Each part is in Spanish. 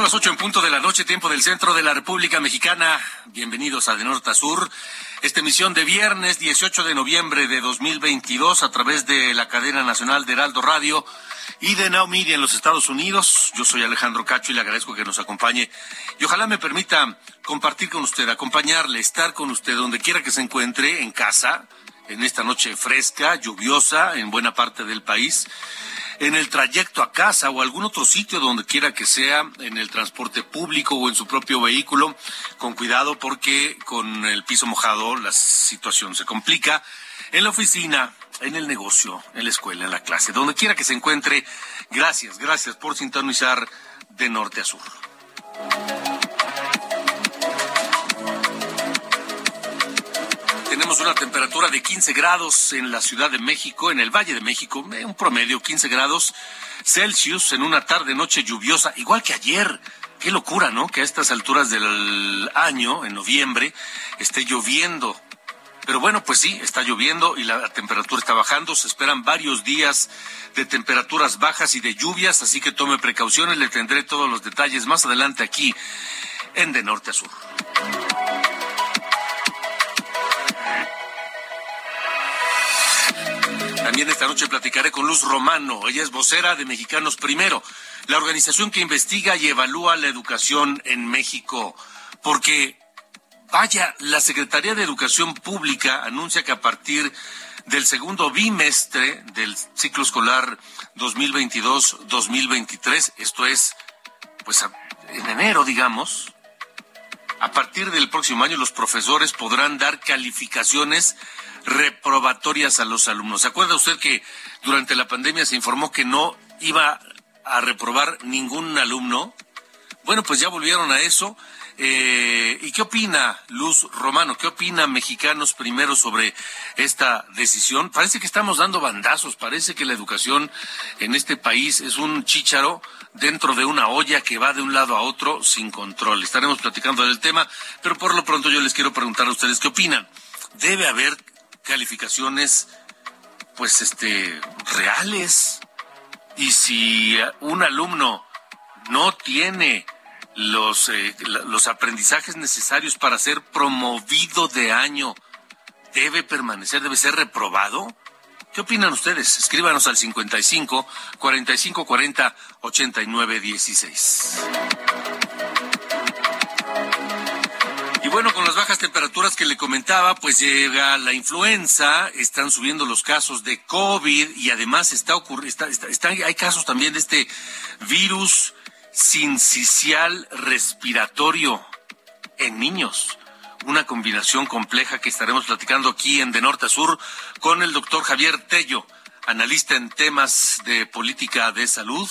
Son las ocho en punto de la noche, tiempo del centro de la República Mexicana. Bienvenidos a De Norte a Sur. Esta emisión de viernes 18 de noviembre de 2022 a través de la cadena nacional de Heraldo Radio y de Now Media en los Estados Unidos. Yo soy Alejandro Cacho y le agradezco que nos acompañe. Y ojalá me permita compartir con usted, acompañarle, estar con usted donde quiera que se encuentre, en casa, en esta noche fresca, lluviosa en buena parte del país en el trayecto a casa o algún otro sitio donde quiera que sea, en el transporte público o en su propio vehículo, con cuidado porque con el piso mojado la situación se complica. En la oficina, en el negocio, en la escuela, en la clase, donde quiera que se encuentre, gracias, gracias por sintonizar de norte a sur. Una temperatura de 15 grados en la Ciudad de México, en el Valle de México, eh, un promedio 15 grados Celsius en una tarde noche lluviosa, igual que ayer. Qué locura, ¿no? Que a estas alturas del año, en noviembre, esté lloviendo. Pero bueno, pues sí, está lloviendo y la temperatura está bajando. Se esperan varios días de temperaturas bajas y de lluvias, así que tome precauciones. Le tendré todos los detalles más adelante aquí en De Norte a Sur. También esta noche platicaré con Luz Romano. Ella es vocera de Mexicanos Primero, la organización que investiga y evalúa la educación en México. Porque, vaya, la Secretaría de Educación Pública anuncia que a partir del segundo bimestre del ciclo escolar 2022-2023, esto es, pues en enero, digamos, a partir del próximo año los profesores podrán dar calificaciones reprobatorias a los alumnos. ¿Se acuerda usted que durante la pandemia se informó que no iba a reprobar ningún alumno? Bueno, pues ya volvieron a eso. Eh, ¿Y qué opina Luz Romano? ¿Qué opina Mexicanos primero sobre esta decisión? Parece que estamos dando bandazos, parece que la educación en este país es un chícharo dentro de una olla que va de un lado a otro sin control. Estaremos platicando del tema, pero por lo pronto yo les quiero preguntar a ustedes qué opinan. ¿Debe haber calificaciones pues este reales y si un alumno no tiene los eh, los aprendizajes necesarios para ser promovido de año debe permanecer debe ser reprobado ¿Qué opinan ustedes? Escríbanos al 55 45 40 89 16. Bueno, con las bajas temperaturas que le comentaba, pues llega la influenza, están subiendo los casos de COVID y además está ocurriendo, está, hay casos también de este virus sincicial respiratorio en niños. Una combinación compleja que estaremos platicando aquí en De Norte a Sur con el doctor Javier Tello, analista en temas de política de salud,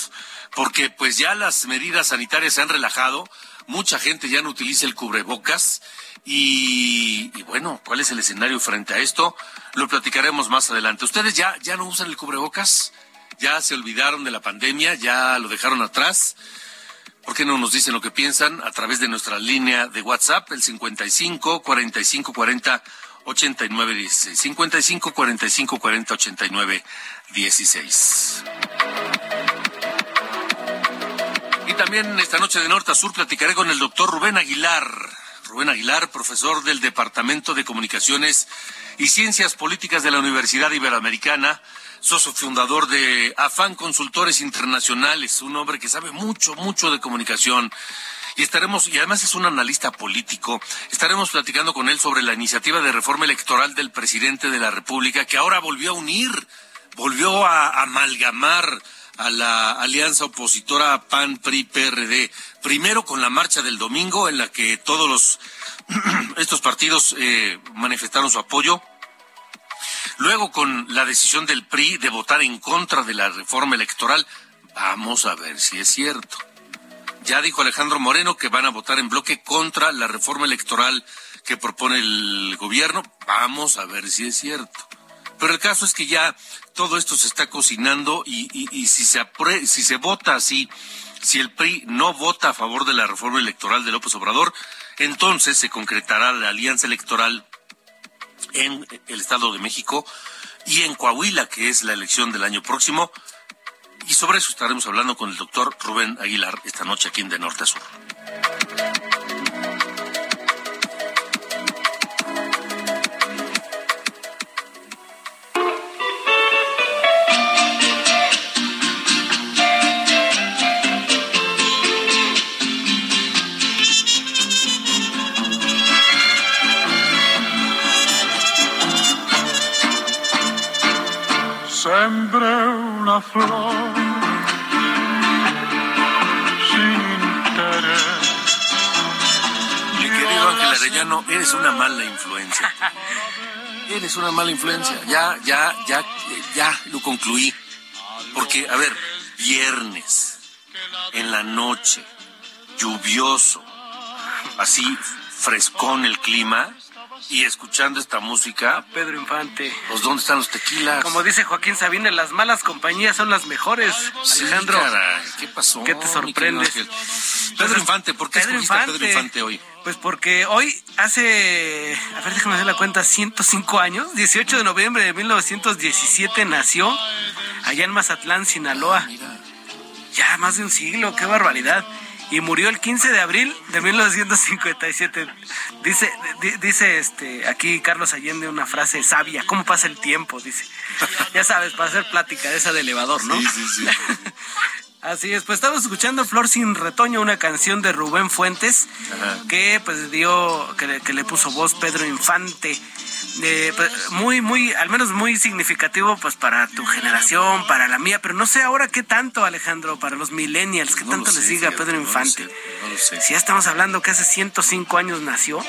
porque pues ya las medidas sanitarias se han relajado, mucha gente ya no utiliza el cubrebocas y, bueno, ¿cuál es el escenario frente a esto? Lo platicaremos más adelante. ¿Ustedes ya, ya no usan el cubrebocas? ¿Ya se olvidaron de la pandemia? ¿Ya lo dejaron atrás? ¿Por qué no nos dicen lo que piensan a través de nuestra línea de WhatsApp, el 55 45 40 89 16? 55 45 40 89 16. También esta noche de norte a sur platicaré con el doctor Rubén Aguilar. Rubén Aguilar, profesor del Departamento de Comunicaciones y Ciencias Políticas de la Universidad Iberoamericana, socio fundador de Afán Consultores Internacionales, un hombre que sabe mucho, mucho de comunicación. Y estaremos, y además es un analista político, estaremos platicando con él sobre la iniciativa de reforma electoral del presidente de la República, que ahora volvió a unir, volvió a amalgamar a la alianza opositora PAN-PRI-PRD. Primero con la marcha del domingo, en la que todos los estos partidos eh, manifestaron su apoyo. Luego con la decisión del PRI de votar en contra de la reforma electoral. Vamos a ver si es cierto. Ya dijo Alejandro Moreno que van a votar en bloque contra la reforma electoral que propone el gobierno. Vamos a ver si es cierto. Pero el caso es que ya todo esto se está cocinando y, si, se si se vota así, si el PRI no vota a favor de la reforma electoral de López Obrador, entonces se concretará la alianza electoral en el Estado de México y en Coahuila, que es la elección del año próximo. Y sobre eso estaremos hablando con el doctor Rubén Aguilar esta noche aquí en De Norte a Sur. Una flor sin interés. Mi querido Ángel Arellano, eres una mala influencia. Eres una mala influencia. Ya, ya, ya, ya lo concluí. Porque, a ver, viernes, en la noche, lluvioso, así frescón el clima, y escuchando esta música. Pedro Infante. Pues, ¿dónde están los tequilas? Como dice Joaquín Sabine, las malas compañías son las mejores. Alejandro. ¿Qué pasó? ¿Qué te sorprende? Pedro Infante, ¿por qué Pedro Infante, a Pedro Infante hoy? Pues porque hoy hace, a ver, déjame hacer la cuenta, 105 años, 18 de noviembre de 1917 nació allá en Mazatlán, Sinaloa. Ah, ya más de un siglo, qué barbaridad y murió el 15 de abril de 1957. Dice, dice este, aquí Carlos Allende una frase sabia, ¿cómo pasa el tiempo? Dice. Ya sabes, para hacer plática de esa de elevador, ¿no? Sí, sí, sí. Así es, pues estamos escuchando Flor sin retoño, una canción de Rubén Fuentes, que pues dio, que, que le puso voz Pedro Infante. Pues, muy, muy, al menos muy significativo, pues para tu generación, para la mía, pero no sé ahora qué tanto, Alejandro, para los millennials, qué tanto le sigue a Pedro Infante. Si ya estamos hablando que hace 105 años nació.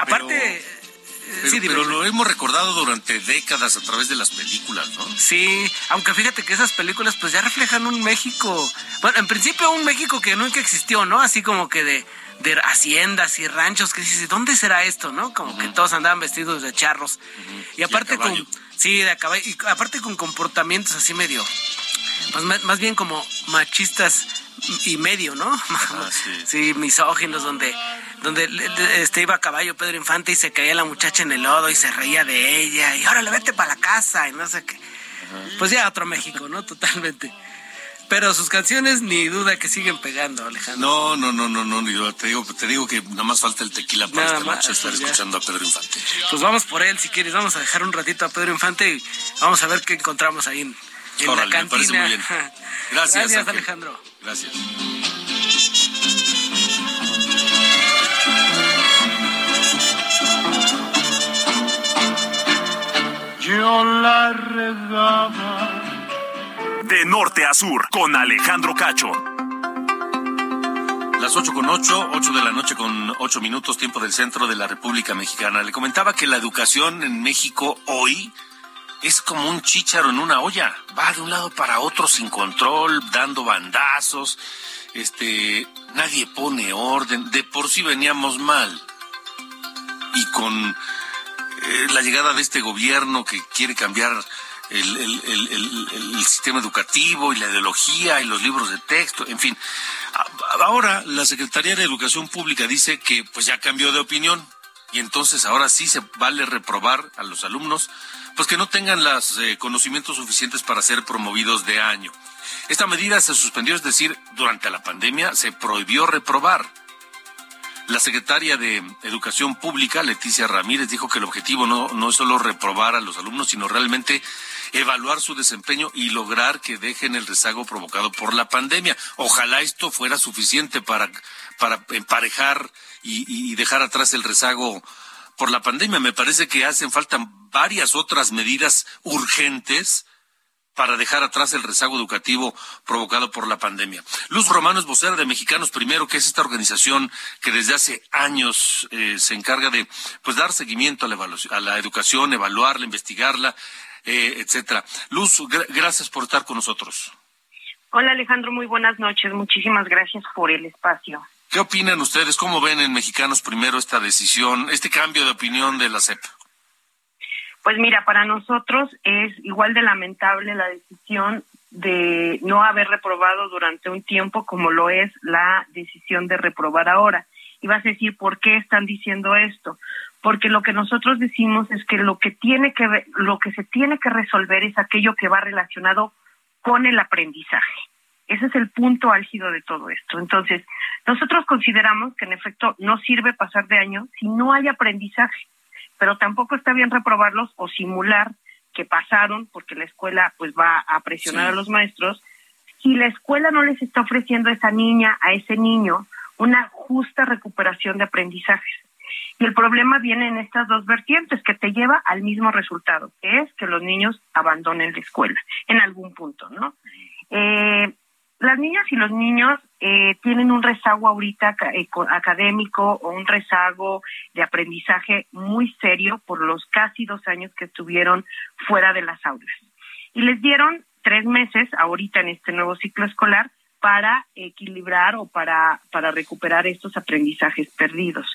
Aparte. Eh, pero, lo hemos recordado durante décadas a través de las películas, ¿no? Sí, aunque fíjate que esas películas pues ya reflejan un México, bueno, en principio un México que nunca existió, ¿no? Así como que de, de haciendas y ranchos que dices, ¿dónde será esto, no? Como que todos andaban vestidos de charros. Y aparte con sí, de caballo, y aparte con comportamientos así medio pues más, bien como machistas y medio, ¿no? Ah, sí. misóginos donde donde este iba a caballo Pedro Infante y se caía la muchacha en el lodo y se reía de ella y ahora le vete para la casa y no sé qué. Pues ya otro México, ¿no? Totalmente. Pero sus canciones ni duda que siguen pegando, Alejandro. No, no, no, no, no, ni duda. Te digo, te digo que nada más falta el tequila para esta noche estar escuchando a Pedro Infante. Pues vamos por él, si quieres. Vamos a dejar un ratito a Pedro Infante y vamos a ver qué encontramos ahí en, la cantina. Me parece muy bien. Gracias, Gracias Alejandro. Gracias. Yo la regaba de norte a sur, con Alejandro Cacho. Las ocho con ocho, ocho de la noche con ocho minutos, tiempo del centro de la República Mexicana. Le comentaba que la educación en México hoy es como un chícharo en una olla. Va de un lado para otro sin control, dando bandazos. Este, nadie pone orden. De por sí veníamos mal. Y con eh, la llegada de este gobierno que quiere cambiar el, sistema educativo y la ideología y los libros de texto, en fin. Ahora la Secretaría de Educación Pública dice que pues ya cambió de opinión y entonces ahora sí se vale reprobar a los alumnos pues que no tengan los eh, conocimientos suficientes para ser promovidos de año. Esta medida se suspendió, es decir, durante la pandemia se prohibió reprobar. La secretaria de Educación Pública, Leticia Ramírez, dijo que el objetivo no, no es solo reprobar a los alumnos, sino realmente evaluar su desempeño y lograr que dejen el rezago provocado por la pandemia. Ojalá esto fuera suficiente para, para emparejar y, dejar atrás el rezago por la pandemia. Me parece que hacen falta varias otras medidas urgentes para dejar atrás el rezago educativo provocado por la pandemia. Luz Romano es vocera de Mexicanos Primero, que es esta organización que desde hace años eh, se encarga de pues dar seguimiento a la, a la educación, evaluarla, investigarla, eh, etcétera. Luz, gracias por estar con nosotros. Hola Alejandro, muy buenas noches. Muchísimas gracias por el espacio. ¿Qué opinan ustedes? ¿Cómo ven en Mexicanos Primero esta decisión, este cambio de opinión de la CEP? Pues mira, para nosotros es igual de lamentable la decisión de no haber reprobado durante un tiempo como lo es la decisión de reprobar ahora. Y vas a decir, ¿por qué están diciendo esto? Porque lo que nosotros decimos es que lo que tiene que lo que se tiene que resolver es aquello que va relacionado con el aprendizaje. Ese es el punto álgido de todo esto. Entonces, nosotros consideramos que en efecto no sirve pasar de año si no hay aprendizaje pero tampoco está bien reprobarlos o simular que pasaron porque la escuela pues va a presionar a los maestros. Si la escuela no les está ofreciendo a esa niña, a ese niño, una justa recuperación de aprendizajes. Y el problema viene en estas dos vertientes que te lleva al mismo resultado, que es que los niños abandonen la escuela en algún punto, ¿no? Eh, las niñas y los niños eh, tienen un rezago ahorita eh, académico o un rezago de aprendizaje muy serio por los casi dos años que estuvieron fuera de las aulas. Y les dieron tres meses ahorita en este nuevo ciclo escolar para equilibrar o para, para recuperar estos aprendizajes perdidos.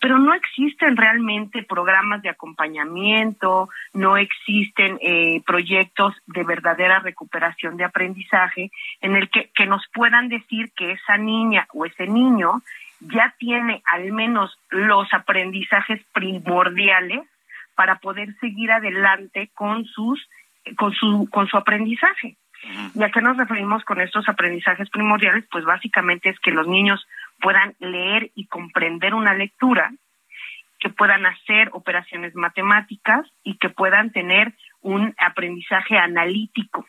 Pero no existen realmente programas de acompañamiento, no existen eh, proyectos de verdadera recuperación de aprendizaje en el que, que nos puedan decir que esa niña o ese niño ya tiene al menos los aprendizajes primordiales para poder seguir adelante con sus con su con su aprendizaje. ¿Y a qué nos referimos con estos aprendizajes primordiales? Pues básicamente es que los niños puedan leer y comprender una lectura, que puedan hacer operaciones matemáticas y que puedan tener un aprendizaje analítico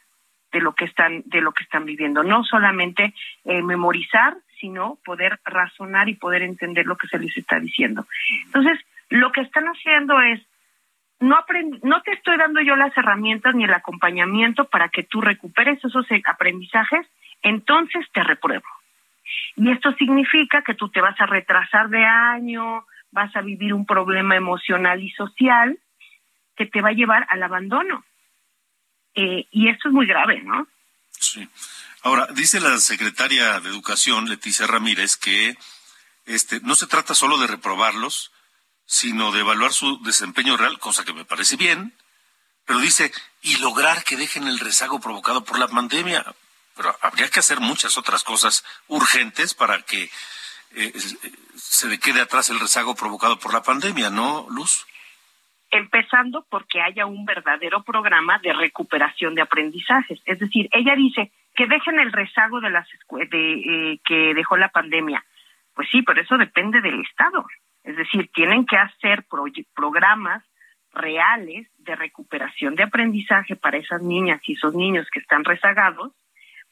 de lo que están de lo que están viviendo, no solamente eh, memorizar, sino poder razonar y poder entender lo que se les está diciendo. Entonces, lo que están haciendo es no, no te estoy dando yo las herramientas ni el acompañamiento para que tú recuperes esos aprendizajes, entonces te repruebo. Y esto significa que tú te vas a retrasar de año, vas a vivir un problema emocional y social que te va a llevar al abandono. Eh, y esto es muy grave, ¿no? Sí. Ahora, dice la secretaria de Educación, Leticia Ramírez, que este, no se trata solo de reprobarlos, sino de evaluar su desempeño real, cosa que me parece bien, pero dice, y lograr que dejen el rezago provocado por la pandemia. Pero habría que hacer muchas otras cosas urgentes para que eh, se le quede atrás el rezago provocado por la pandemia, ¿no, Luz? Empezando porque haya un verdadero programa de recuperación de aprendizajes. Es decir, ella dice que dejen el rezago de las de, eh, que dejó la pandemia. Pues sí, pero eso depende del Estado. Es decir, tienen que hacer programas reales de recuperación de aprendizaje para esas niñas y esos niños que están rezagados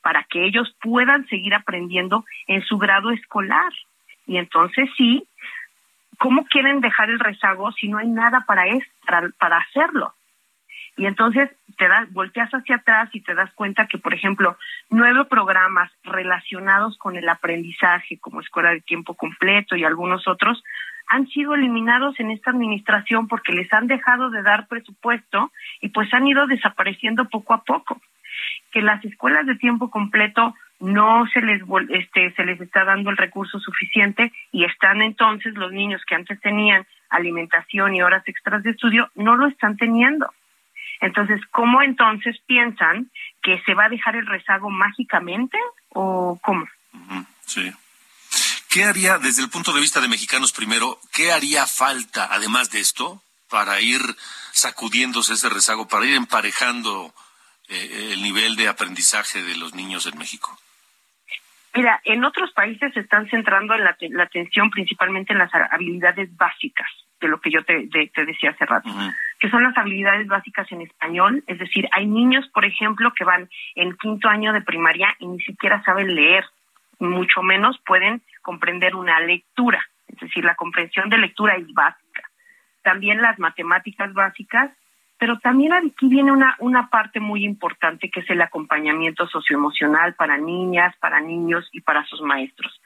para que ellos puedan seguir aprendiendo en su grado escolar. Y entonces sí, ¿cómo quieren dejar el rezago si no hay nada para, para hacerlo? Y entonces te das, volteas hacia atrás y te das cuenta que, por ejemplo, nueve programas relacionados con el aprendizaje, como escuela de tiempo completo y algunos otros, han sido eliminados en esta administración porque les han dejado de dar presupuesto y pues han ido desapareciendo poco a poco. Que las escuelas de tiempo completo no se les este se les está dando el recurso suficiente y están entonces los niños que antes tenían alimentación y horas extras de estudio no lo están teniendo. Entonces, ¿cómo entonces piensan que se va a dejar el rezago mágicamente o cómo? Sí. ¿Qué haría, desde el punto de vista de Mexicanos primero, qué haría falta, además de esto, para ir sacudiéndose ese rezago, para ir emparejando eh, el nivel de aprendizaje de los niños en México? Mira, en otros países se están centrando en la, atención principalmente en las habilidades básicas, de lo que yo te, decía hace rato. Que son las habilidades básicas en español, es decir, hay niños, por ejemplo, que van en quinto año de primaria y ni siquiera saben leer, mucho menos pueden comprender una lectura, es decir, la comprensión de lectura es básica. También las matemáticas básicas, pero también aquí viene una, una parte muy importante que es el acompañamiento socioemocional para niñas, para niños y para sus maestros,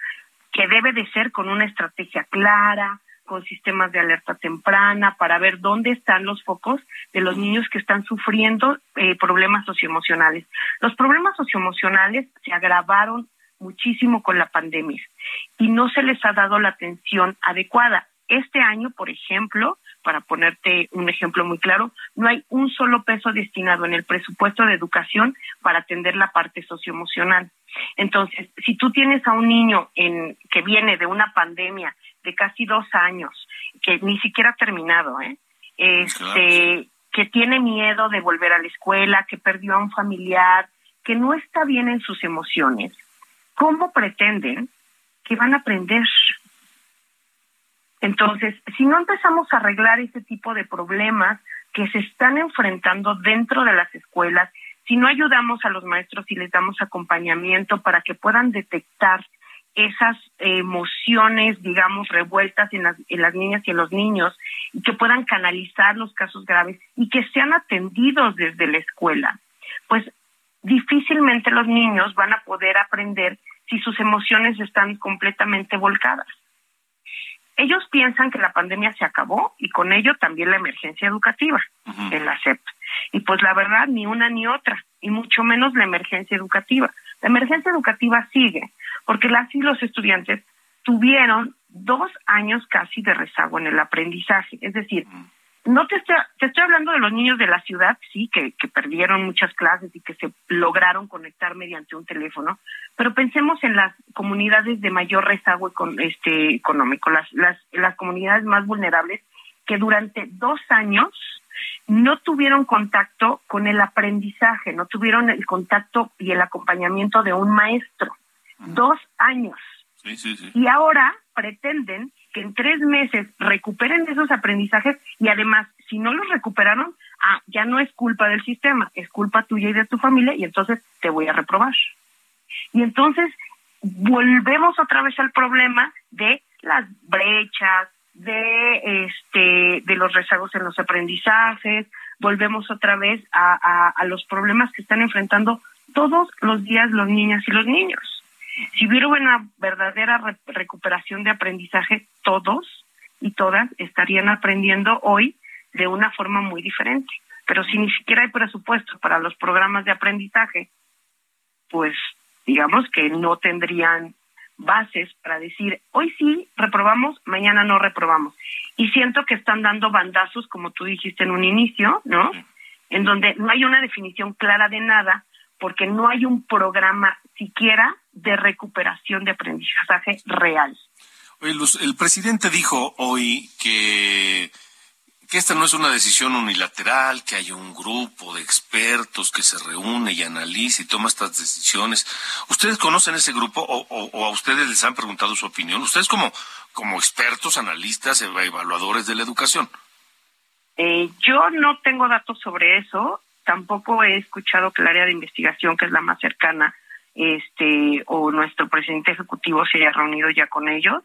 que debe de ser con una estrategia clara, con sistemas de alerta temprana para ver dónde están los focos de los niños que están sufriendo eh, problemas socioemocionales. Los problemas socioemocionales se agravaron muchísimo con la pandemia y no se les ha dado la atención adecuada. Este año, por ejemplo, para ponerte un ejemplo muy claro, no hay un solo peso destinado en el presupuesto de educación para atender la parte socioemocional. Entonces, si tú tienes a un niño en, que viene de una pandemia de casi dos años, que ni siquiera ha terminado, ¿eh? este, que tiene miedo de volver a la escuela, que perdió a un familiar, que no está bien en sus emociones, ¿cómo pretenden que van a aprender? Entonces, si no empezamos a arreglar ese tipo de problemas que se están enfrentando dentro de las escuelas, si no ayudamos a los maestros y les damos acompañamiento para que puedan detectar esas emociones, digamos, revueltas en las, en las niñas y en los niños, y que puedan canalizar los casos graves y que sean atendidos desde la escuela, pues difícilmente los niños van a poder aprender si sus emociones están completamente volcadas. Ellos piensan que la pandemia se acabó y con ello también la emergencia educativa en la SEP. Y pues la verdad, ni una ni otra, y mucho menos la emergencia educativa. La emergencia educativa sigue, porque las y los estudiantes tuvieron dos años casi de rezago en el aprendizaje. Es decir, no te estoy, te estoy hablando de los niños de la ciudad, sí, que, que perdieron muchas clases y que se lograron conectar mediante un teléfono, pero pensemos en las comunidades de mayor rezago este, económico, las, las, las comunidades más vulnerables que durante dos años no tuvieron contacto con el aprendizaje, no tuvieron el contacto y el acompañamiento de un maestro. Dos años. Y ahora pretenden que en tres meses recuperen esos aprendizajes y además, si no los recuperaron, ah, ya no es culpa del sistema, es culpa tuya y de tu familia y entonces te voy a reprobar. Y entonces volvemos otra vez al problema de las brechas, de este de los rezagos en los aprendizajes, volvemos otra vez a, a los problemas que están enfrentando todos los días los niñas y los niños. Si hubiera una verdadera recuperación de aprendizaje, todos y todas estarían aprendiendo hoy de una forma muy diferente. Pero si ni siquiera hay presupuesto para los programas de aprendizaje, pues digamos que no tendrían bases para decir, hoy sí reprobamos, mañana no reprobamos. Y siento que están dando bandazos, como tú dijiste en un inicio, ¿no? En donde no hay una definición clara de nada, porque no hay un programa siquiera de recuperación de aprendizaje real. Oye, Luz, el presidente dijo hoy que, que esta no es una decisión unilateral, que hay un grupo de expertos que se reúne y analiza y toma estas decisiones. ¿Ustedes conocen ese grupo o, a ustedes les han preguntado su opinión? Ustedes como, como expertos, analistas, evaluadores de la educación. Eh, yo no tengo datos sobre eso. Tampoco he escuchado que el área de investigación, que es la más cercana, este o nuestro presidente ejecutivo se haya reunido ya con ellos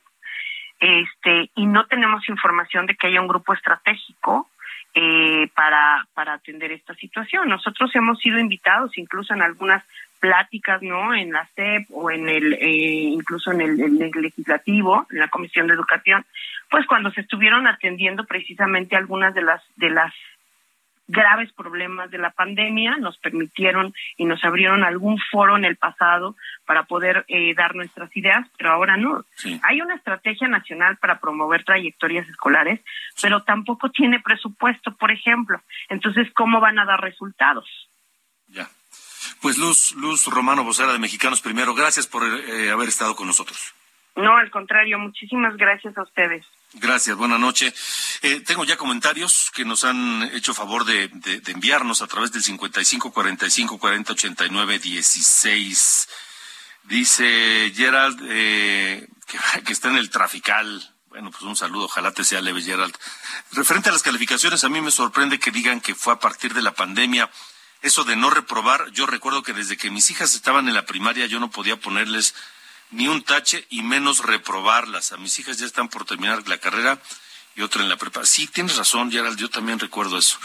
este y no tenemos información de que haya un grupo estratégico eh, para para atender esta situación. Nosotros hemos sido invitados incluso en algunas pláticas no en la CEP o en el eh, incluso en el, el, legislativo en la comisión de educación pues cuando se estuvieron atendiendo precisamente algunas de las de las graves problemas de la pandemia, nos permitieron y nos abrieron algún foro en el pasado para poder eh, dar nuestras ideas, pero ahora no. Hay una estrategia nacional para promover trayectorias escolares, pero tampoco tiene presupuesto, por ejemplo. Entonces, ¿cómo van a dar resultados? Ya. Pues Luz, Luz Romano, vocera de Mexicanos Primero, gracias por eh, haber estado con nosotros. No, al contrario, muchísimas gracias a ustedes. Gracias, buenas noches. Eh, tengo ya comentarios que nos han hecho favor de, enviarnos a través del 55 45 40 89 16. Dice Gerald eh, que, que, está en el trafical Bueno, pues un saludo, ojalá te sea leve, Gerald. Referente a las calificaciones, a mí me sorprende que digan que fue a partir de la pandemia. Eso de no reprobar, yo recuerdo que desde que mis hijas estaban en la primaria yo no podía ponerles ni un tache y menos reprobarlas. A mis hijas ya están por terminar la carrera y otra en la prepa. Sí, tienes razón, Gerald, yo también recuerdo eso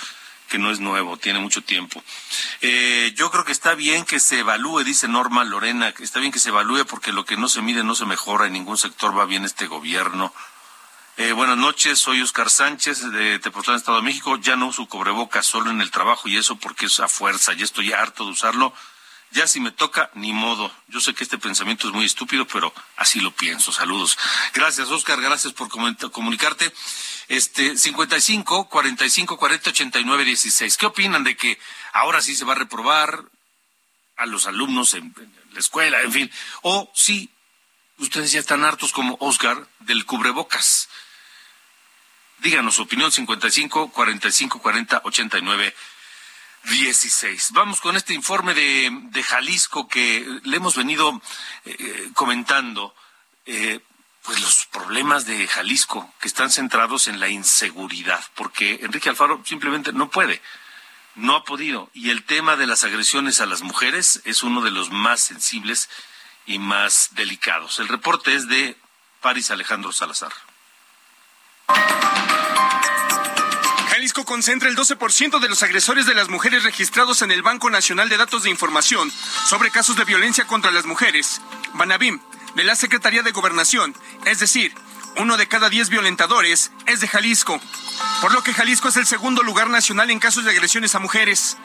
que no es nuevo, tiene mucho tiempo. Eh, yo creo que está bien que se evalúe, dice Norma Lorena, que está bien que se evalúe porque lo que no se mide no se mejora, en ningún sector va bien este gobierno. Eh, buenas noches, soy Oscar Sánchez de Tepoztlán, Estado de México. Ya no uso cubrebocas solo en el trabajo y eso porque es a fuerza. Ya estoy harto de usarlo. Ya si me toca, ni modo. Yo sé que este pensamiento es muy estúpido, pero así lo pienso. Saludos. Gracias, Oscar. Gracias por comunicarte. Este, 55 45 40 89 16. ¿Qué opinan de que ahora sí se va a reprobar a los alumnos en, en la escuela, en fin? O si ustedes ya están hartos como Oscar del cubrebocas. Díganos su opinión 55 45 40 89 16. Vamos con este informe de, de Jalisco que le hemos venido eh, comentando. Eh, pues los problemas de Jalisco que están centrados en la inseguridad, porque Enrique Alfaro simplemente no puede, no ha podido. Y el tema de las agresiones a las mujeres es uno de los más sensibles y más delicados. El reporte es de Paris Alejandro Salazar. Jalisco concentra el 12% de los agresores de las mujeres registrados en el Banco Nacional de Datos de Información sobre casos de violencia contra las mujeres, Banabim, de la Secretaría de Gobernación, es decir, uno de cada diez violentadores es de Jalisco, por lo que Jalisco es el segundo lugar nacional en casos de agresiones a mujeres.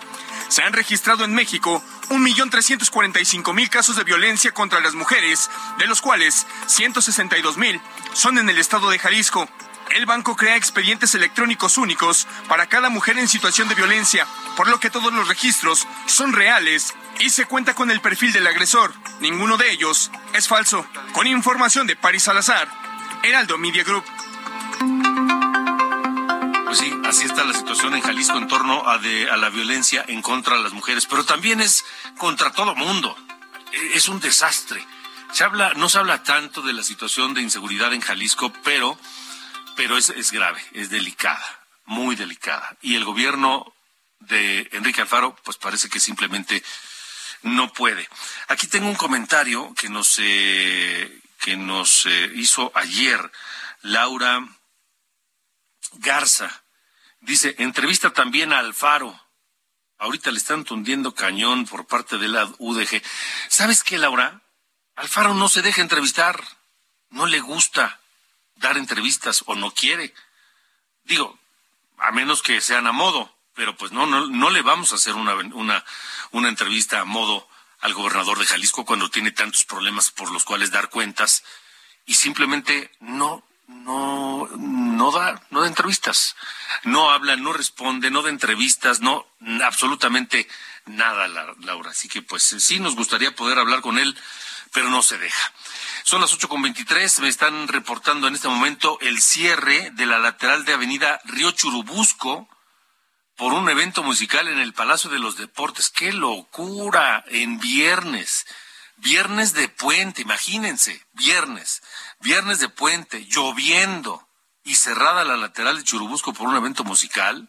Se han registrado en México 1.345.000 casos de violencia contra las mujeres, de los cuales 162.000 son en el estado de Jalisco. El banco crea expedientes electrónicos únicos para cada mujer en situación de violencia, por lo que todos los registros son reales y se cuenta con el perfil del agresor. Ninguno de ellos es falso. Con información de Paris Salazar, Heraldo Media Group. Pues sí, así está la situación en Jalisco en torno a, a la violencia en contra de las mujeres, pero también es contra todo mundo. E, es un desastre. Se habla, no se habla tanto de la situación de inseguridad en Jalisco, pero pero es, es grave, es delicada, muy delicada. Y el gobierno de Enrique Alfaro, pues parece que simplemente no puede. Aquí tengo un comentario que nos, eh, que nos hizo ayer Laura Garza. Dice, entrevista también a Alfaro. Ahorita le están tundiendo cañón por parte de la UDG. ¿Sabes qué, Laura? Alfaro no se deja entrevistar. No le gusta dar entrevistas o no quiere. Digo, a menos que sean a modo, pero pues no, no, no le vamos a hacer una, una, una entrevista a modo al gobernador de Jalisco cuando tiene tantos problemas por los cuales dar cuentas y simplemente no, no, no da, no da entrevistas, no habla, no responde, no da entrevistas, no, absolutamente nada, Laura. Así que pues sí nos gustaría poder hablar con él, pero no se deja. Son las ocho con veintitrés. Me están reportando en este momento el cierre de la lateral de Avenida Río Churubusco por un evento musical en el Palacio de los Deportes. ¡Qué locura! En viernes. Viernes de puente, imagínense. Viernes. Viernes de puente, lloviendo y cerrada la lateral de Churubusco por un evento musical.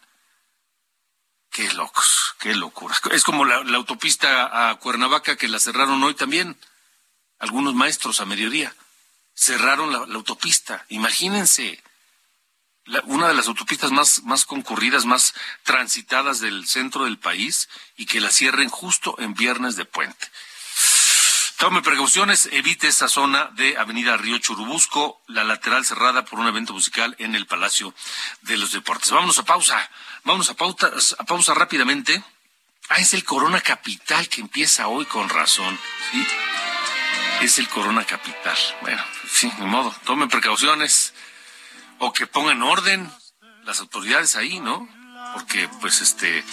Qué locos, qué locura. Es como la, la autopista a Cuernavaca que la cerraron hoy también algunos maestros a mediodía. Cerraron la, autopista. Imagínense, una de las autopistas más, más concurridas, más transitadas del centro del país y que la cierren justo en viernes de puente. Tome precauciones, evite esa zona de Avenida Río Churubusco, la lateral cerrada por un evento musical en el Palacio de los Deportes. Vámonos a pausa, vámonos a, a pausa rápidamente. Ah, es el Corona Capital que empieza hoy con razón. ¿sí? es el Corona Capital. Bueno, sí, de modo, tomen precauciones o que pongan orden las autoridades ahí, ¿no? Porque pues este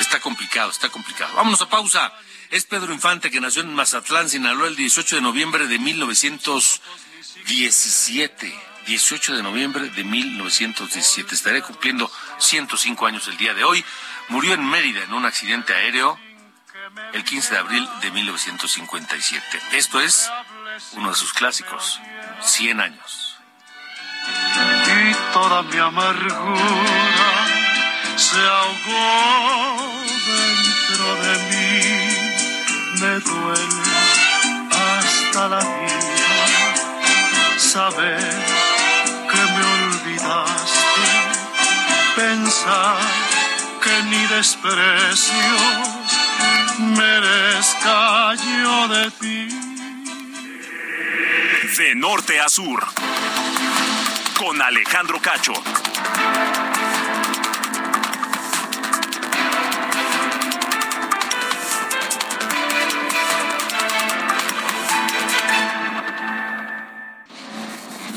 está complicado, está complicado. Vámonos a pausa. Es Pedro Infante que nació en Mazatlán, Sinaloa el 18 de noviembre de 1917. 18 de noviembre de 1917. Estaré cumpliendo 105 años el día de hoy. Murió en Mérida en un accidente aéreo el 15 de abril de 1957. Esto es uno de sus clásicos, 100 años. y toda mi amargura se ahogó dentro de mí. Me duele hasta la vida saber que me olvidaste, pensar que ni desprecio merezca yo de ti. De norte a sur. Con Alejandro Cacho.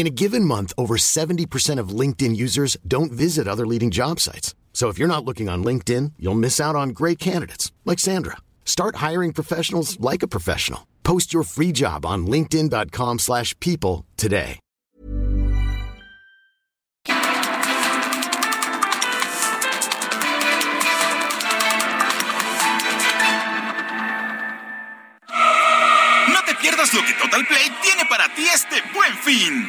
In a given month, over 70% of LinkedIn users don't visit other leading job sites. So if you're not looking on LinkedIn, you'll miss out on great candidates like Sandra. Start hiring professionals like a professional. Post your free job on linkedin.com/people today. No te pierdas lo que Total Play tiene para ti este buen fin.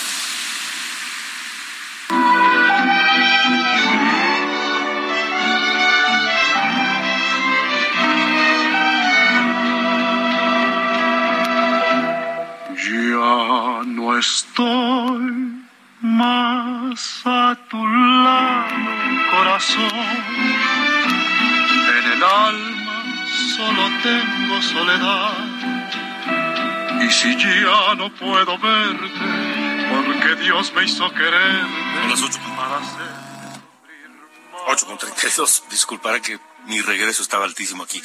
Soledad. Y si ya no puedo verte, porque Dios me hizo querer. Son las ocho. Para hacer 8 con 32. Disculpará que mi regreso estaba altísimo aquí.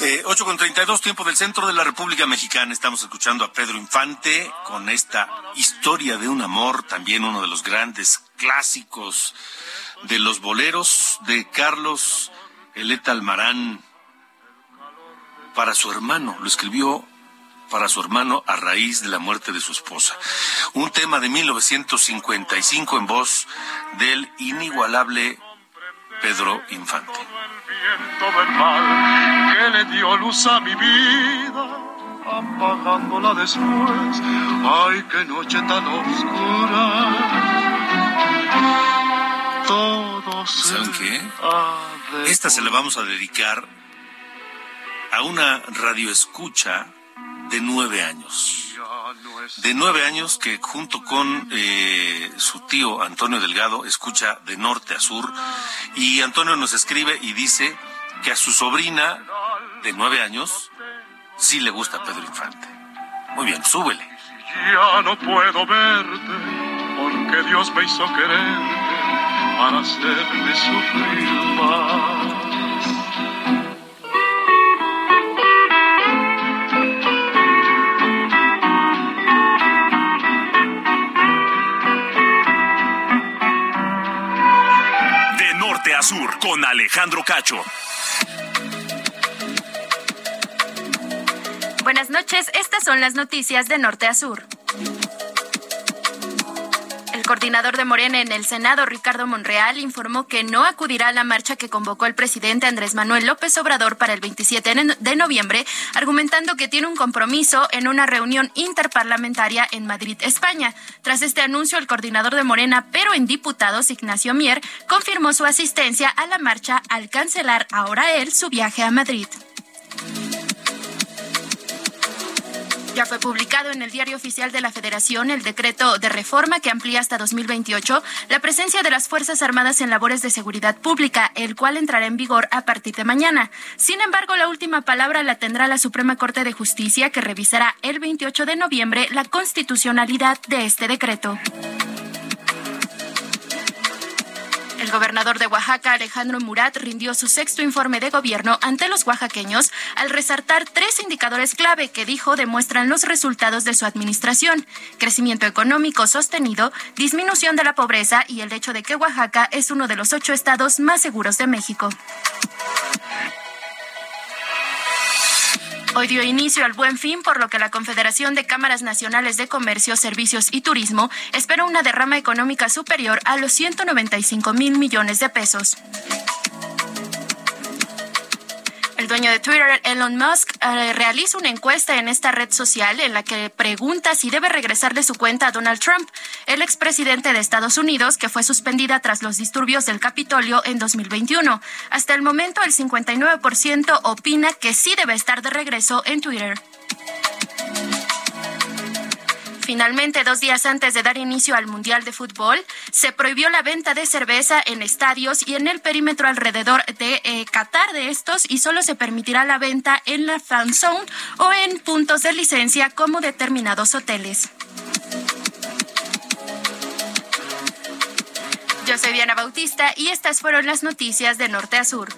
Eh, 8 con 32, tiempo del centro de la República Mexicana. Estamos escuchando a Pedro Infante con esta historia de un amor, también uno de los grandes clásicos de los boleros de Carlos Eleta Almarán para su hermano. Lo escribió para su hermano a raíz de la muerte de su esposa. Un tema de 1955 en voz del inigualable Pedro Infante. todo el mal que le dio luz a mi vida, apagándola después. Ay, qué noche tan oscura. Todo se ¿Saben qué? Esta se la vamos a dedicar a una radioescucha de nueve años. De nueve años que junto con eh, su tío Antonio Delgado escucha de norte a sur. Y Antonio nos escribe y dice que a su sobrina de nueve años sí le gusta Pedro Infante. Muy bien, súbele. Ya no puedo verte, porque Dios me hizo quererte para hacerme sufrir más. Con Alejandro Cacho. Buenas noches, estas son las noticias de norte a sur. Coordinador de Morena en el Senado, Ricardo Monreal, informó que no acudirá a la marcha que convocó el presidente Andrés Manuel López Obrador para el 27 de noviembre, argumentando que tiene un compromiso en una reunión interparlamentaria en Madrid, España. Tras este anuncio, el coordinador de Morena, pero en diputados, Ignacio Mier, confirmó su asistencia a la marcha al cancelar ahora él su viaje a Madrid. Ya fue publicado en el Diario Oficial de la Federación el decreto de reforma que amplía hasta 2028 la presencia de las Fuerzas Armadas en labores de seguridad pública, el cual entrará en vigor a partir de mañana. Sin embargo, la última palabra la tendrá la Suprema Corte de Justicia, que revisará el 28 de noviembre la constitucionalidad de este decreto. El gobernador de Oaxaca, Alejandro Murat, rindió su sexto informe de gobierno ante los oaxaqueños al resaltar tres indicadores clave que dijo demuestran los resultados de su administración. Crecimiento económico sostenido, disminución de la pobreza y el hecho de que Oaxaca es uno de los ocho estados más seguros de México. Hoy dio inicio al buen fin, por lo que la Confederación de Cámaras Nacionales de Comercio, Servicios y Turismo espera una derrama económica superior a los 195 mil millones de pesos. El dueño de Twitter, Elon Musk, eh, realiza una encuesta en esta red social en la que pregunta si debe regresarle su cuenta a Donald Trump, el expresidente de Estados Unidos, que fue suspendida tras los disturbios del Capitolio en 2021. Hasta el momento, el 59% opina que sí debe estar de regreso en Twitter. Finalmente, dos días antes de dar inicio al Mundial de Fútbol, se prohibió la venta de cerveza en estadios y en el perímetro alrededor de eh, Qatar de estos y solo se permitirá la venta en la fan zone o en puntos de licencia como determinados hoteles. Yo soy Diana Bautista y estas fueron las noticias de Norte a Sur.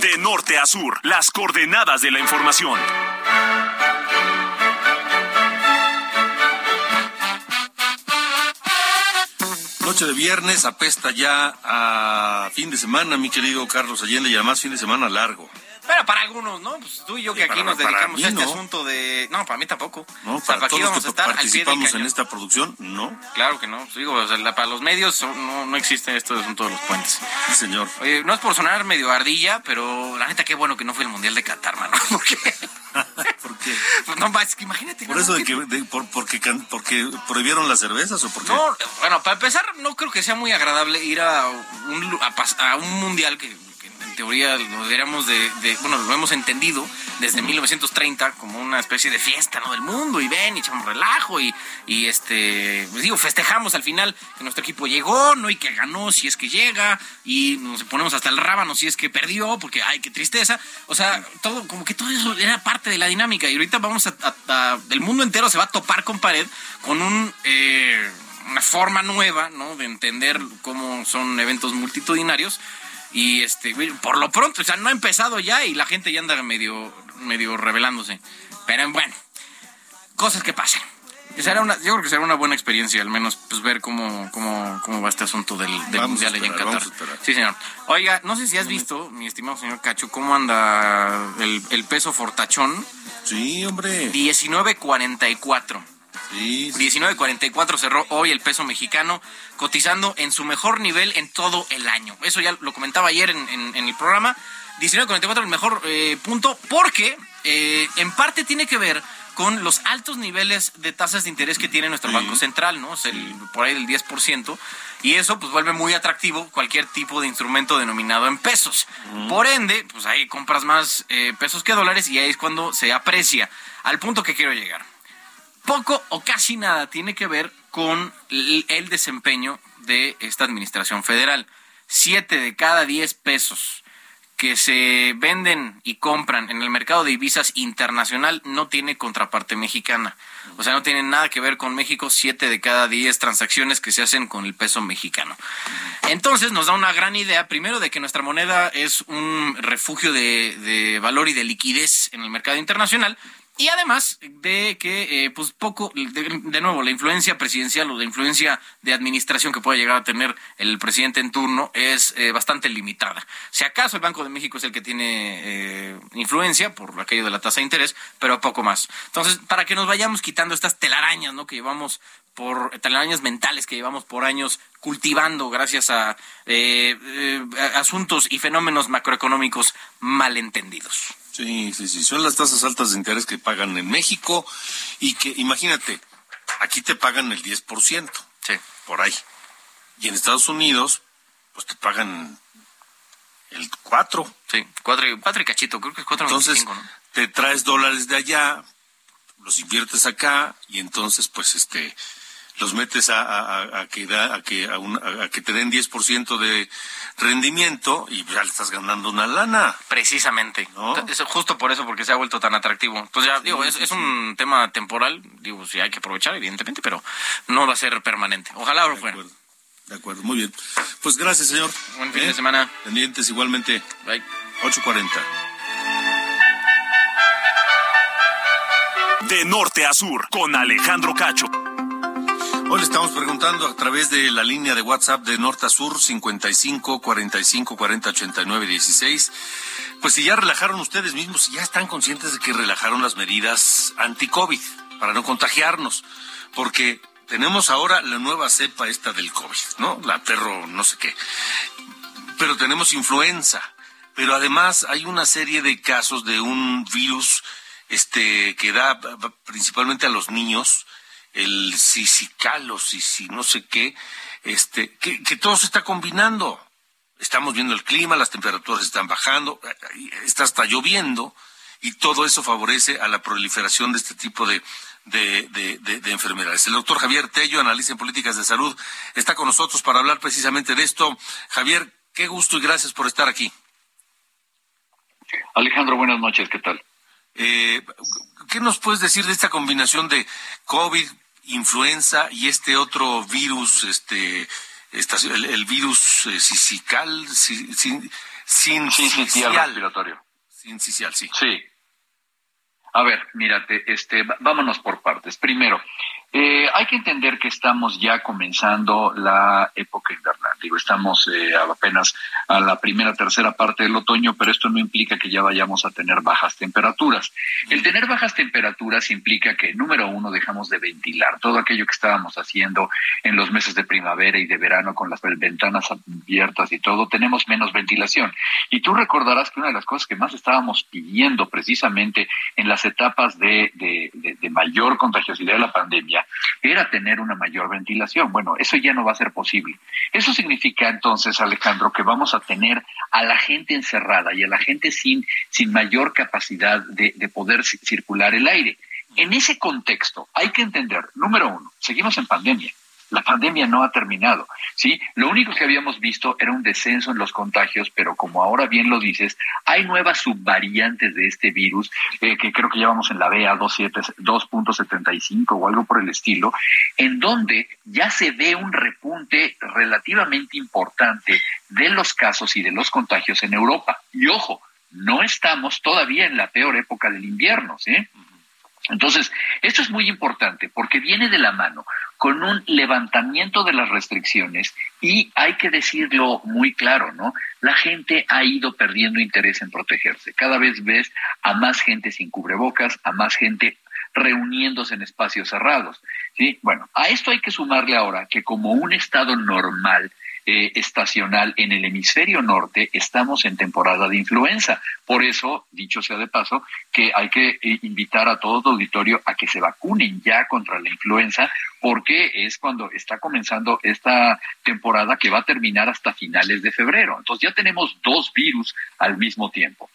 De norte a sur, las coordenadas de la información. Noche de viernes, apesta ya a fin de semana, mi querido Carlos Allende, y además fin de semana largo. Pero para algunos, ¿no? Pues tú y yo que aquí nos dedicamos a este asunto de... No, para mí tampoco. No, para todos los que participamos en esta producción, no. Claro que no. Digo, para los medios no, no existe esto de asunto de los puentes. Sí, señor. Oye, no es por sonar medio ardilla, pero la neta qué bueno que no fue el Mundial de Qatar, mano. ¿Por qué? ¿Por qué? Pues no, es que imagínate. ¿Por eso de que, por, porque, porque prohibieron las cervezas o por qué? No, bueno, para empezar, no creo que sea muy agradable ir a un, a, a un Mundial que teoría lo deberíamos de, bueno, lo hemos entendido desde 1930 como una especie de fiesta, ¿no? Del mundo, y ven, y echamos relajo, y, y este, pues digo, festejamos al final que nuestro equipo llegó, ¿no? Y que ganó si es que llega, y nos ponemos hasta el rábano si es que perdió, porque, ay, qué tristeza. O sea, todo, como que todo eso era parte de la dinámica, y ahorita vamos a, el mundo entero se va a topar con pared con un... Eh, una forma nueva, ¿no? De entender cómo son eventos multitudinarios y este, por lo pronto, o sea, no ha empezado ya y la gente ya anda medio, medio revelándose. Pero bueno, cosas que pasan. Será una, yo creo que será una buena experiencia, al menos, pues ver cómo, cómo, cómo va este asunto del, Mundial allá en Qatar. Sí, señor. Oiga, no sé si has visto, mi estimado señor Cacho, cómo anda el, el peso fortachón. Sí, hombre. 19.44. 19.44 cerró hoy el peso mexicano, cotizando en su mejor nivel en todo el año. Eso ya lo comentaba ayer en, el programa. 19.44 el mejor eh, punto porque eh, en parte tiene que ver con los altos niveles de tasas de interés que tiene nuestro Banco Central, ¿no? Es el, por ahí del 10%, y eso pues vuelve muy atractivo cualquier tipo de instrumento denominado en pesos. Por ende, pues ahí compras más eh, pesos que dólares y ahí es cuando se aprecia. Al punto que quiero llegar poco o casi nada tiene que ver con el desempeño de esta administración federal. Siete de cada diez pesos que se venden y compran en el mercado de divisas internacional no tiene contraparte mexicana. O sea, no tiene nada que ver con México, siete de cada diez transacciones que se hacen con el peso mexicano. Entonces nos da una gran idea, primero, de que nuestra moneda es un refugio de, de valor y de liquidez en el mercado internacional, Y además de que, eh, pues poco, de, nuevo, la influencia presidencial o la influencia de administración que pueda llegar a tener el presidente en turno es eh, bastante limitada. Si acaso el Banco de México es el que tiene eh, influencia por aquello de la tasa de interés, pero poco más. Entonces, para que nos vayamos quitando estas telarañas, ¿no? Que llevamos por telarañas mentales que llevamos por años cultivando gracias a asuntos y fenómenos macroeconómicos malentendidos. Sí, sí, sí. Son las tasas altas de interés que pagan en México y que, imagínate, aquí te pagan el 10%. Sí. Por ahí. Y en Estados Unidos, pues te pagan el 4. Sí, 4 y, cuatro y cachito, creo que es 4 Entonces, te traes dólares de allá, los inviertes acá y entonces, pues, este, los metes a, que, da, a, que, a, que te den 10% de rendimiento y ya le estás ganando una lana. Precisamente. justo por eso, porque se ha vuelto tan atractivo. Entonces ya, digo, es, un tema temporal, digo, sí hay que aprovechar, evidentemente, pero no va a ser permanente. Ojalá lo fuera. De acuerdo, muy bien. Pues gracias, señor. Buen fin de ¿Eh? semana. Pendientes igualmente. Bye. 8.40. De norte a sur, con Alejandro Cacho. Hoy le estamos preguntando a través de la línea de WhatsApp de Norte a Sur 55 45 40 89 16. Pues si ya relajaron ustedes mismos, si ya están conscientes de que relajaron las medidas anti-COVID para no contagiarnos. Porque tenemos ahora la nueva cepa esta del COVID, ¿no? La perro no sé qué. Pero tenemos influenza. Pero además hay una serie de casos de un virus este que da principalmente a los niños el sisical o sisi no sé qué, este, que, que todo se está combinando. Estamos viendo el clima, las temperaturas están bajando, está hasta lloviendo y todo eso favorece a la proliferación de este tipo de, de, de, enfermedades. El doctor Javier Tello, analista en políticas de salud, está con nosotros para hablar precisamente de esto. Javier, qué gusto y gracias por estar aquí. Alejandro, buenas noches, ¿qué tal? Eh, ¿Qué nos puedes decir de esta combinación de COVID, influenza y este otro virus, este, el, virus eh, sisical, sin, sin, sin respiratorio. Sin sí. Sí. A ver, mírate, este, vámonos por partes. Primero, eh, hay que entender que estamos ya comenzando la época invernal. Digo, estamos eh, apenas a la primera, tercera parte del otoño, pero esto no implica que ya vayamos a tener bajas temperaturas. El tener bajas temperaturas implica que, número uno, dejamos de ventilar todo aquello que estábamos haciendo en los meses de primavera y de verano con las ventanas abiertas y todo, tenemos menos ventilación. Y tú recordarás que una de las cosas que más estábamos pidiendo precisamente en las etapas de, de mayor contagiosidad de la pandemia era tener una mayor ventilación. Bueno, eso ya no va a ser posible. Eso significa entonces, Alejandro, que vamos a tener a la gente encerrada y a la gente sin, sin mayor capacidad de, de poder circular el aire. En ese contexto hay que entender, número uno, seguimos en pandemia. La pandemia no ha terminado, ¿sí? Lo único que habíamos visto era un descenso en los contagios, pero como ahora bien lo dices, hay nuevas subvariantes de este virus, eh, que creo que llevamos en la BA 2.75 o algo por el estilo, en donde ya se ve un repunte relativamente importante de los casos y de los contagios en Europa. Y ojo, no estamos todavía en la peor época del invierno, ¿sí? Entonces, esto es muy importante porque viene de la mano con un levantamiento de las restricciones y hay que decirlo muy claro, ¿no? La gente ha ido perdiendo interés en protegerse. Cada vez ves a más gente sin cubrebocas, a más gente reuniéndose en espacios cerrados. ¿sí? Bueno, a esto hay que sumarle ahora que como un estado normal eh, estacional en el hemisferio norte, estamos en temporada de influenza. Por eso, dicho sea de paso, que hay que eh, invitar a todo el auditorio a que se vacunen ya contra la influenza, porque es cuando está comenzando esta temporada que va a terminar hasta finales de febrero. Entonces ya tenemos dos virus al mismo tiempo.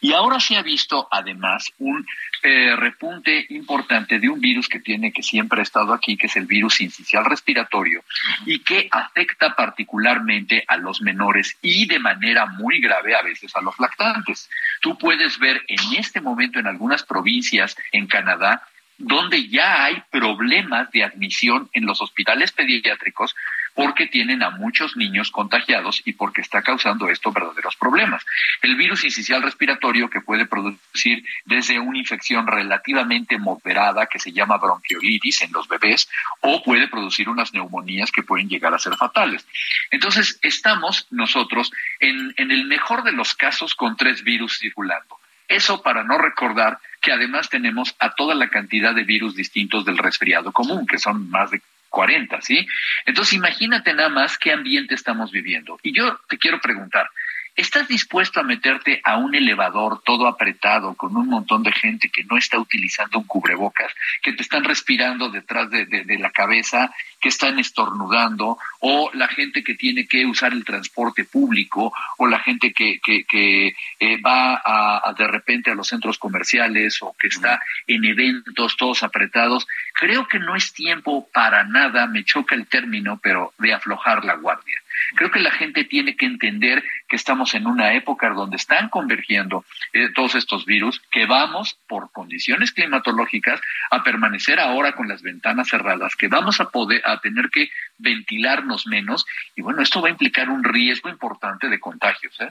Y ahora se ha visto además un eh, repunte importante de un virus que tiene, que siempre ha estado aquí, que es el virus incisional respiratorio, y que afecta particularmente a los menores y de manera muy grave a veces a los lactantes. Tú puedes ver en este momento en algunas provincias en Canadá donde ya hay problemas de admisión en los hospitales pediátricos porque tienen a muchos niños contagiados y porque está causando esto verdaderos problemas. El virus incisional respiratorio que puede producir desde una infección relativamente moderada que se llama bronquiolitis en los bebés o puede producir unas neumonías que pueden llegar a ser fatales. Entonces, estamos nosotros en el mejor de los casos con tres virus circulando. Eso para no recordar que además tenemos a toda la cantidad de virus distintos del resfriado común, que son más de 40, ¿sí? Entonces imagínate nada más qué ambiente estamos viviendo. Y yo te quiero preguntar, ¿Estás dispuesto a meterte a un elevador todo apretado con un montón de gente que no está utilizando un cubrebocas, que te están respirando detrás de, la cabeza, que están estornudando, o la gente que tiene que usar el transporte público, o la gente que, que, eh, va a, de repente a los centros comerciales o que está en eventos todos apretados? Creo que no es tiempo para nada, me choca el término, pero de aflojar la guardia. Creo que la gente tiene que entender que estamos en una época donde están convergiendo eh, todos estos virus, que vamos por condiciones climatológicas a permanecer ahora con las ventanas cerradas, que vamos a poder a tener que ventilarnos menos y bueno, esto va a implicar un riesgo importante de contagios. ¿eh?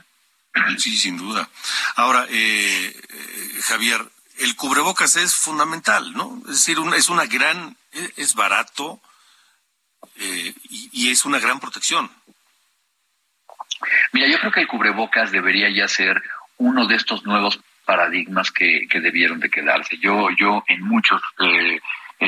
Sí, sin duda. Ahora, eh, eh, Javier, el cubrebocas es fundamental, ¿no? Es decir, es una gran, es barato y es una gran protección. Mira, yo creo que el cubrebocas debería ya ser uno de estos nuevos paradigmas que, que debieron de quedarse. Yo, yo en muchos eh,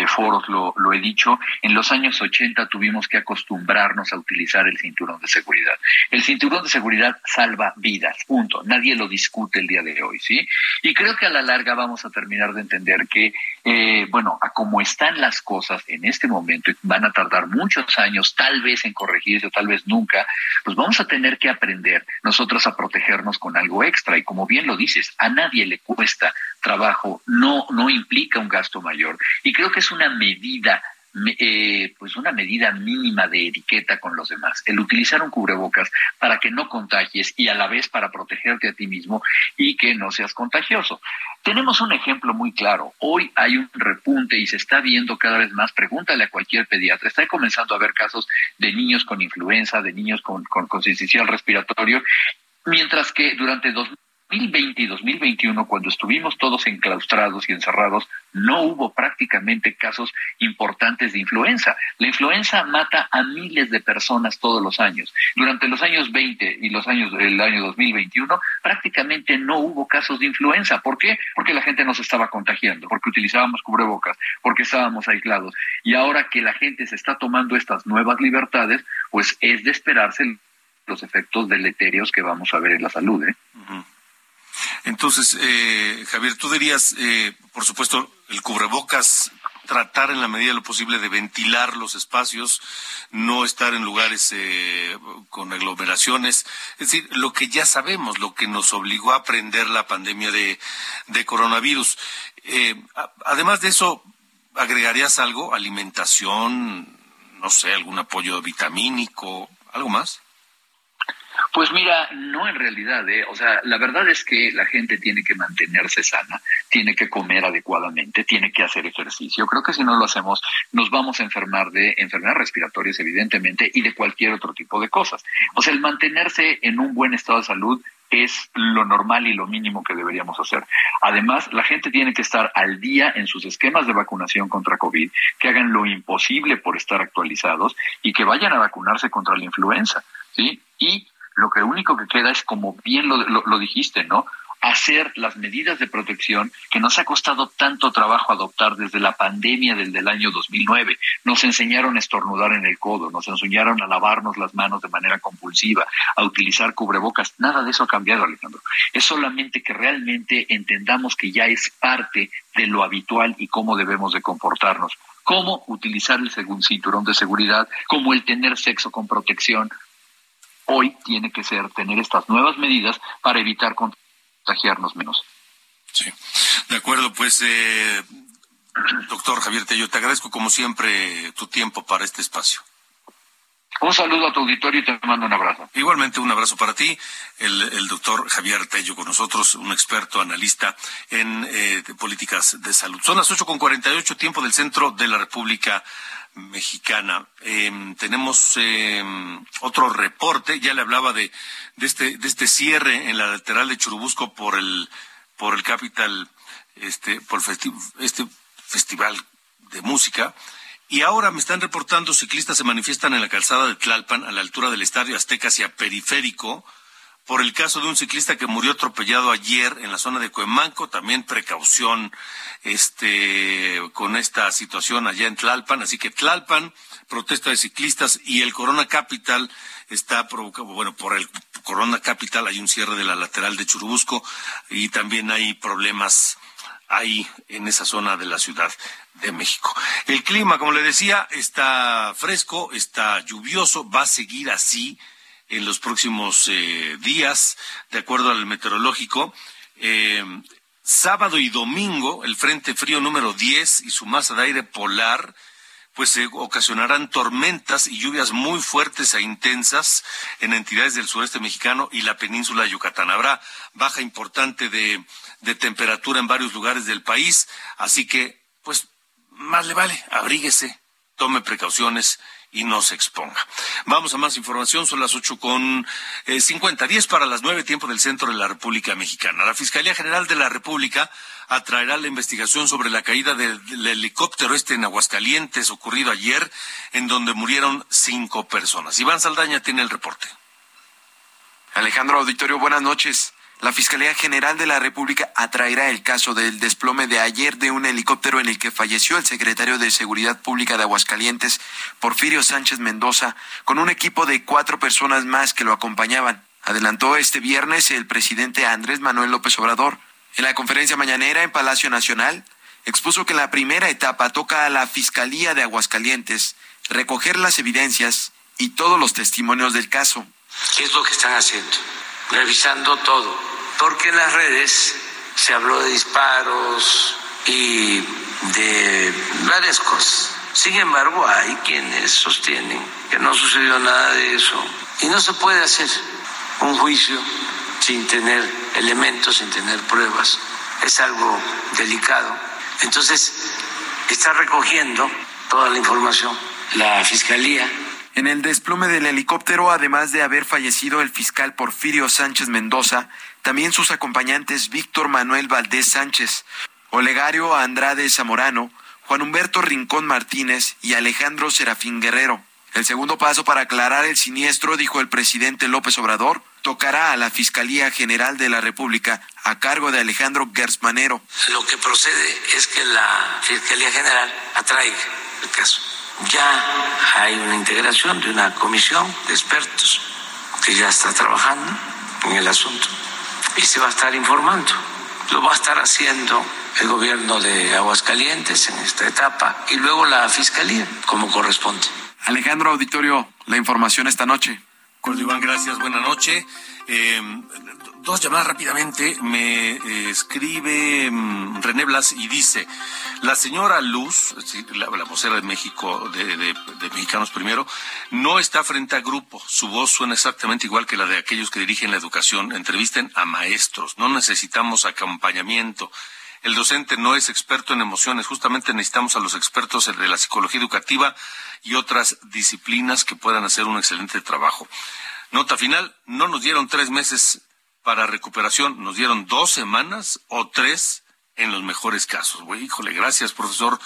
foros lo, lo, he dicho, en los años 80 tuvimos que acostumbrarnos a utilizar el cinturón de seguridad. El cinturón de seguridad salva vidas, punto. Nadie lo discute el día de hoy, ¿sí? Y creo que a la larga vamos a terminar de entender que, eh, bueno, a cómo están las cosas en este momento, y van a tardar muchos años, tal vez en corregirse, tal vez nunca, pues vamos a tener que aprender nosotros a protegernos con algo extra. Y como bien lo dices, a nadie le cuesta trabajo, no, no implica un gasto mayor. Y creo que es una medida eh, pues una medida mínima de etiqueta con los demás. El utilizar un cubrebocas para que no contagies y a la vez para protegerte a ti mismo y que no seas contagioso. Tenemos un ejemplo muy claro. Hoy hay un repunte y se está viendo cada vez más. Pregúntale a cualquier pediatra. Está comenzando a haber casos de niños con influenza, de niños con, con, con respiratorio, mientras que durante dos 2020 y 2021, cuando estuvimos todos enclaustrados y encerrados, no hubo prácticamente casos importantes de influenza. La influenza mata a miles de personas todos los años. Durante los años 20 y los años del año 2021, prácticamente no hubo casos de influenza. ¿Por qué? Porque la gente no se estaba contagiando, porque utilizábamos cubrebocas, porque estábamos aislados. Y ahora que la gente se está tomando estas nuevas libertades, pues es de esperarse los efectos deleterios que vamos a ver en la salud. ¿eh? Entonces, eh, Javier, tú dirías, eh, por supuesto, el cubrebocas tratar en la medida de lo posible de ventilar los espacios, no estar en lugares eh, con aglomeraciones, es decir, lo que ya sabemos, lo que nos obligó a aprender la pandemia de, de coronavirus. además de eso, ¿agregarías algo? ¿Alimentación? No sé, algún apoyo vitamínico, algo más? Pues mira, no en realidad, ¿eh? o sea, la verdad es que la gente tiene que mantenerse sana, tiene que comer adecuadamente, tiene que hacer ejercicio. Creo que si no lo hacemos, nos vamos a enfermar de enfermedades respiratorias, evidentemente, y de cualquier otro tipo de cosas. O sea, el mantenerse en un buen estado de salud es lo normal y lo mínimo que deberíamos hacer. Además, la gente tiene que estar al día en sus esquemas de vacunación contra COVID, que hagan lo imposible por estar actualizados y que vayan a vacunarse contra la influenza, ¿sí? Y lo que único que queda es, como bien lo, dijiste, ¿no? hacer las medidas de protección que nos ha costado tanto trabajo adoptar desde la pandemia del, del año 2009. Nos enseñaron a estornudar en el codo, nos enseñaron a lavarnos las manos de manera compulsiva, a utilizar cubrebocas. Nada de eso ha cambiado, Alejandro. Es solamente que realmente entendamos que ya es parte de lo habitual y cómo debemos de comportarnos. Cómo utilizar el cinturón de seguridad, cómo el tener sexo con protección, hoy tiene que ser tener estas nuevas medidas para evitar contagiarnos menos. Sí, de acuerdo, pues eh, doctor Javier Tello, te agradezco como siempre tu tiempo para este espacio. Un saludo a tu auditorio y te mando un abrazo. Igualmente un abrazo para ti, el, doctor Javier Tello con nosotros, un experto analista en eh, políticas de salud. Son las ocho con ocho, tiempo del centro de la República Mexicana. Em, tenemos em, otro reporte, ya le hablaba de, de, este, de este cierre en la lateral de Churubusco por el, por el Capital, este, por este festival de música. Y ahora me están reportando ciclistas se manifiestan en la calzada de Tlalpan, a la altura del Estadio Azteca hacia Periférico, por el caso de un ciclista que murió atropellado ayer en la zona de Cuemanco. También precaución este, con esta situación allá en Tlalpan. Así que Tlalpan, protesta de ciclistas y el Corona Capital está provocado, bueno, por el Corona Capital hay un cierre de la lateral de Churubusco y también hay problemas ahí en esa zona de la ciudad de México. El clima, como le decía, está fresco, está lluvioso, va a seguir así en los próximos eh, días, de acuerdo al meteorológico. Eh, sábado y domingo, el Frente Frío número 10 y su masa de aire polar pues se ocasionarán tormentas y lluvias muy fuertes e intensas en entidades del sureste mexicano y la península de Yucatán. Habrá baja importante de, de temperatura en varios lugares del país, así que, pues, más le vale, abríguese, tome precauciones y no se exponga. Vamos a más información, son las ocho con eh, cincuenta, diez para las nueve, tiempo del centro de la República Mexicana. La Fiscalía General de la República atraerá la investigación sobre la caída del, helicóptero este en Aguascalientes ocurrido ayer, en donde murieron cinco personas. Iván Saldaña tiene el reporte. Alejandro Auditorio, buenas noches. La Fiscalía General de la República atraerá el caso del desplome de ayer de un helicóptero en el que falleció el secretario de Seguridad Pública de Aguascalientes, Porfirio Sánchez Mendoza, con un equipo de cuatro personas más que lo acompañaban. Adelantó este viernes el presidente Andrés Manuel López Obrador. En la conferencia mañanera en Palacio Nacional, expuso que en la primera etapa toca a la Fiscalía de Aguascalientes recoger las evidencias y todos los testimonios del caso. ¿Qué es lo que están haciendo? Revisando todo porque en las redes se habló de disparos y de varias cosas. Sin embargo, hay quienes sostienen que no sucedió nada de eso y no se puede hacer un juicio sin tener elementos, sin tener pruebas. Es algo delicado. Entonces, está recogiendo toda la información la Fiscalía en el desplome del helicóptero, además de haber fallecido el fiscal Porfirio Sánchez Mendoza, también sus acompañantes Víctor Manuel Valdés Sánchez, Olegario Andrade Zamorano, Juan Humberto Rincón Martínez y Alejandro Serafín Guerrero. El segundo paso para aclarar el siniestro, dijo el presidente López Obrador, tocará a la Fiscalía General de la República a cargo de Alejandro Gersmanero. Lo que procede es que la Fiscalía General atraiga el caso ya hay una integración de una comisión de expertos que ya está trabajando en el asunto y se va a estar informando. Lo va a estar haciendo el gobierno de Aguascalientes en esta etapa y luego la fiscalía, como corresponde. Alejandro Auditorio, la información esta noche. Iván, gracias. Buenas noches. Eh, dos llamadas rápidamente. Me eh, escribe mm, René Blas y dice, la señora Luz, la, vocera de México, de, Mexicanos Primero, no está frente a grupo. Su voz suena exactamente igual que la de aquellos que dirigen la educación. Entrevisten a maestros. No necesitamos acompañamiento. El docente no es experto en emociones. Justamente necesitamos a los expertos de la psicología educativa y otras disciplinas que puedan hacer un excelente trabajo. Nota final, no nos dieron tres meses para recuperación, nos dieron dos semanas o tres en los mejores casos. híjole, gracias, profesor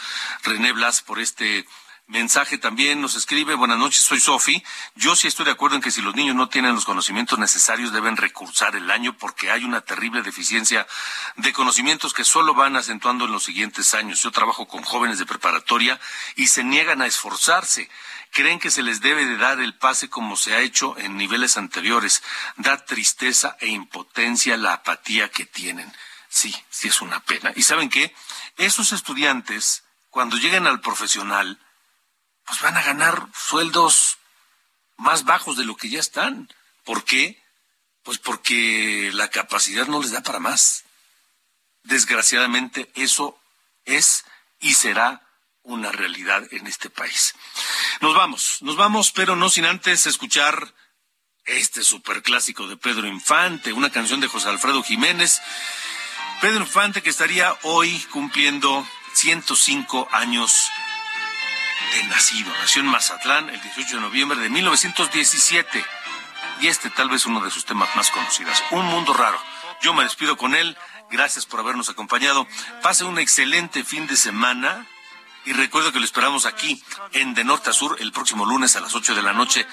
René Blas, por este mensaje también nos escribe, buenas noches, soy Sofi. Yo sí estoy de acuerdo en que si los niños no tienen los conocimientos necesarios deben recursar el año porque hay una terrible deficiencia de conocimientos que solo van acentuando en los siguientes años. Yo trabajo con jóvenes de preparatoria y se niegan a esforzarse creen que se les debe de dar el pase como se ha hecho en niveles anteriores. Da tristeza e impotencia la apatía que tienen. Sí, sí es una pena. ¿Y saben qué? Esos estudiantes, cuando lleguen al profesional, pues van a ganar sueldos más bajos de lo que ya están. ¿Por qué? Pues porque la capacidad no les da para más. Desgraciadamente eso es y será una realidad en este país. Nos vamos, nos vamos, pero no sin antes escuchar este superclásico de Pedro Infante, una canción de José Alfredo Jiménez. Pedro Infante que estaría hoy cumpliendo 105 años de nacido. Nació en Mazatlán el 18 de noviembre de 1917. Y este tal vez uno de sus temas más conocidos, Un Mundo Raro. Yo me despido con él. Gracias por habernos acompañado. Pase un excelente fin de semana. Y recuerdo que lo esperamos aquí en De Norte a Sur el próximo lunes a las 8 de la noche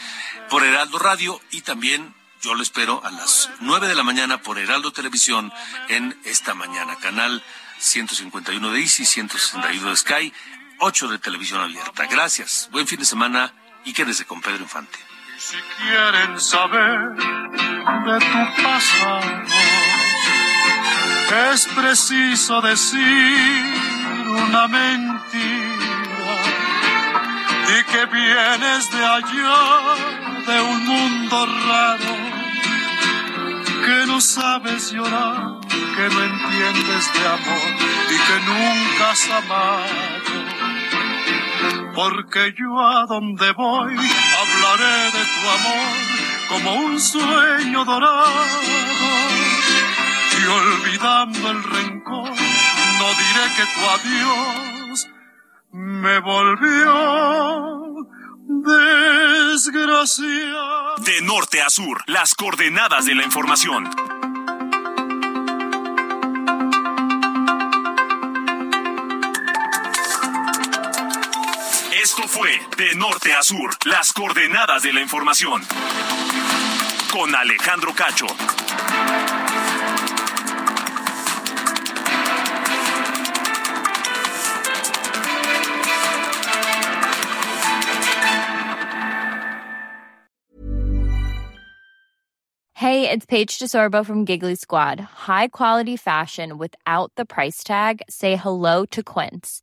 por Heraldo Radio y también yo lo espero a las 9 de la mañana por Heraldo Televisión en esta mañana, canal 151 de Easy, 161 de Sky, 8 de televisión abierta. Gracias, buen fin de semana y quédese con Pedro Infante. Si quieren saber de tu pasado, es preciso decir una mentira y que vienes de allá, de un mundo raro, que no sabes llorar, que no entiendes de amor y que nunca has amado. Porque yo a donde voy hablaré de tu amor como un sueño dorado y olvidando el rencor no diré que tu adiós me volvió desgracia. De norte a sur, las coordenadas de la información. De norte a sur, las coordenadas de la información. Con Alejandro Cacho. Hey, it's Paige DeSorbo from Giggly Squad. High quality fashion without the price tag. Say hello to Quince.